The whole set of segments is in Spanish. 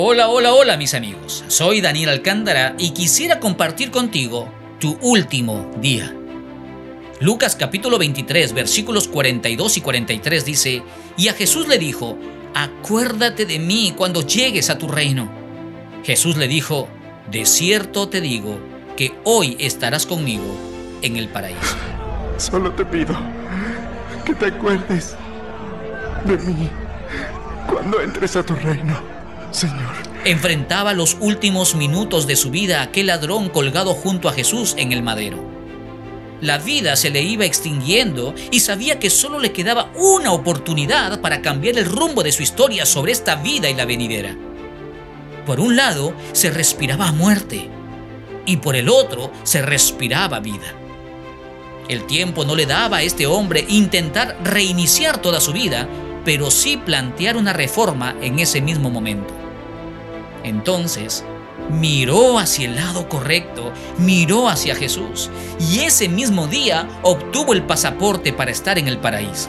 Hola, hola, hola mis amigos. Soy Daniel Alcántara y quisiera compartir contigo tu último día. Lucas capítulo 23 versículos 42 y 43 dice, y a Jesús le dijo, acuérdate de mí cuando llegues a tu reino. Jesús le dijo, de cierto te digo que hoy estarás conmigo en el paraíso. Solo te pido que te acuerdes de mí cuando entres a tu reino, Señor. Enfrentaba los últimos minutos de su vida aquel ladrón colgado junto a Jesús en el madero. La vida se le iba extinguiendo y sabía que solo le quedaba una oportunidad para cambiar el rumbo de su historia sobre esta vida y la venidera. Por un lado se respiraba muerte y por el otro se respiraba vida. El tiempo no le daba a este hombre intentar reiniciar toda su vida, pero sí plantear una reforma en ese mismo momento. Entonces, miró hacia el lado correcto, miró hacia Jesús y ese mismo día obtuvo el pasaporte para estar en el paraíso.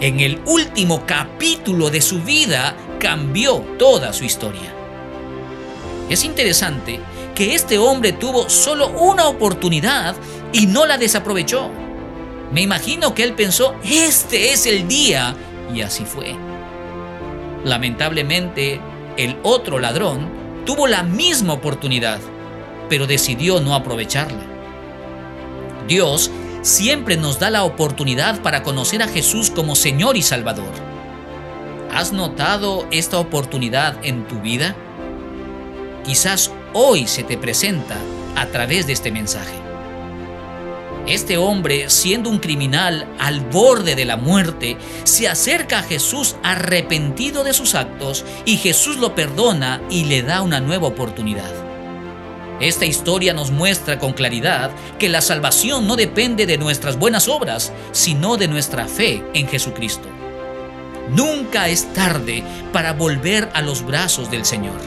En el último capítulo de su vida cambió toda su historia. Es interesante que este hombre tuvo solo una oportunidad y no la desaprovechó. Me imagino que él pensó, este es el día, y así fue. Lamentablemente, el otro ladrón tuvo la misma oportunidad, pero decidió no aprovecharla. Dios siempre nos da la oportunidad para conocer a Jesús como Señor y Salvador. ¿Has notado esta oportunidad en tu vida? quizás hoy se te presenta a través de este mensaje. Este hombre, siendo un criminal al borde de la muerte, se acerca a Jesús arrepentido de sus actos y Jesús lo perdona y le da una nueva oportunidad. Esta historia nos muestra con claridad que la salvación no depende de nuestras buenas obras, sino de nuestra fe en Jesucristo. Nunca es tarde para volver a los brazos del Señor.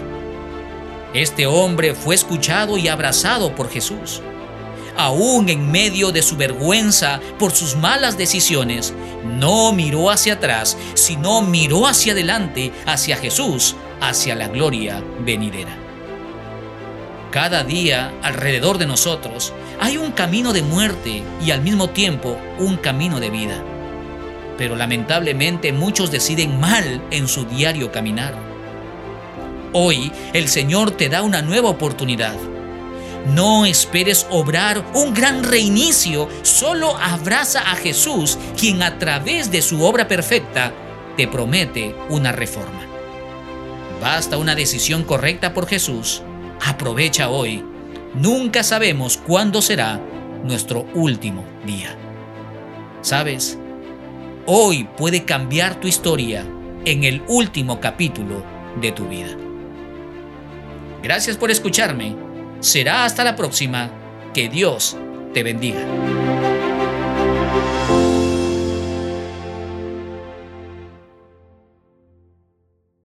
Este hombre fue escuchado y abrazado por Jesús. Aún en medio de su vergüenza por sus malas decisiones, no miró hacia atrás, sino miró hacia adelante, hacia Jesús, hacia la gloria venidera. Cada día alrededor de nosotros hay un camino de muerte y al mismo tiempo un camino de vida. Pero lamentablemente muchos deciden mal en su diario caminar. Hoy el Señor te da una nueva oportunidad. No esperes obrar un gran reinicio, solo abraza a Jesús, quien a través de su obra perfecta te promete una reforma. Basta una decisión correcta por Jesús. Aprovecha hoy. Nunca sabemos cuándo será nuestro último día. ¿Sabes? Hoy puede cambiar tu historia en el último capítulo de tu vida. Gracias por escucharme. Será hasta la próxima. Que Dios te bendiga.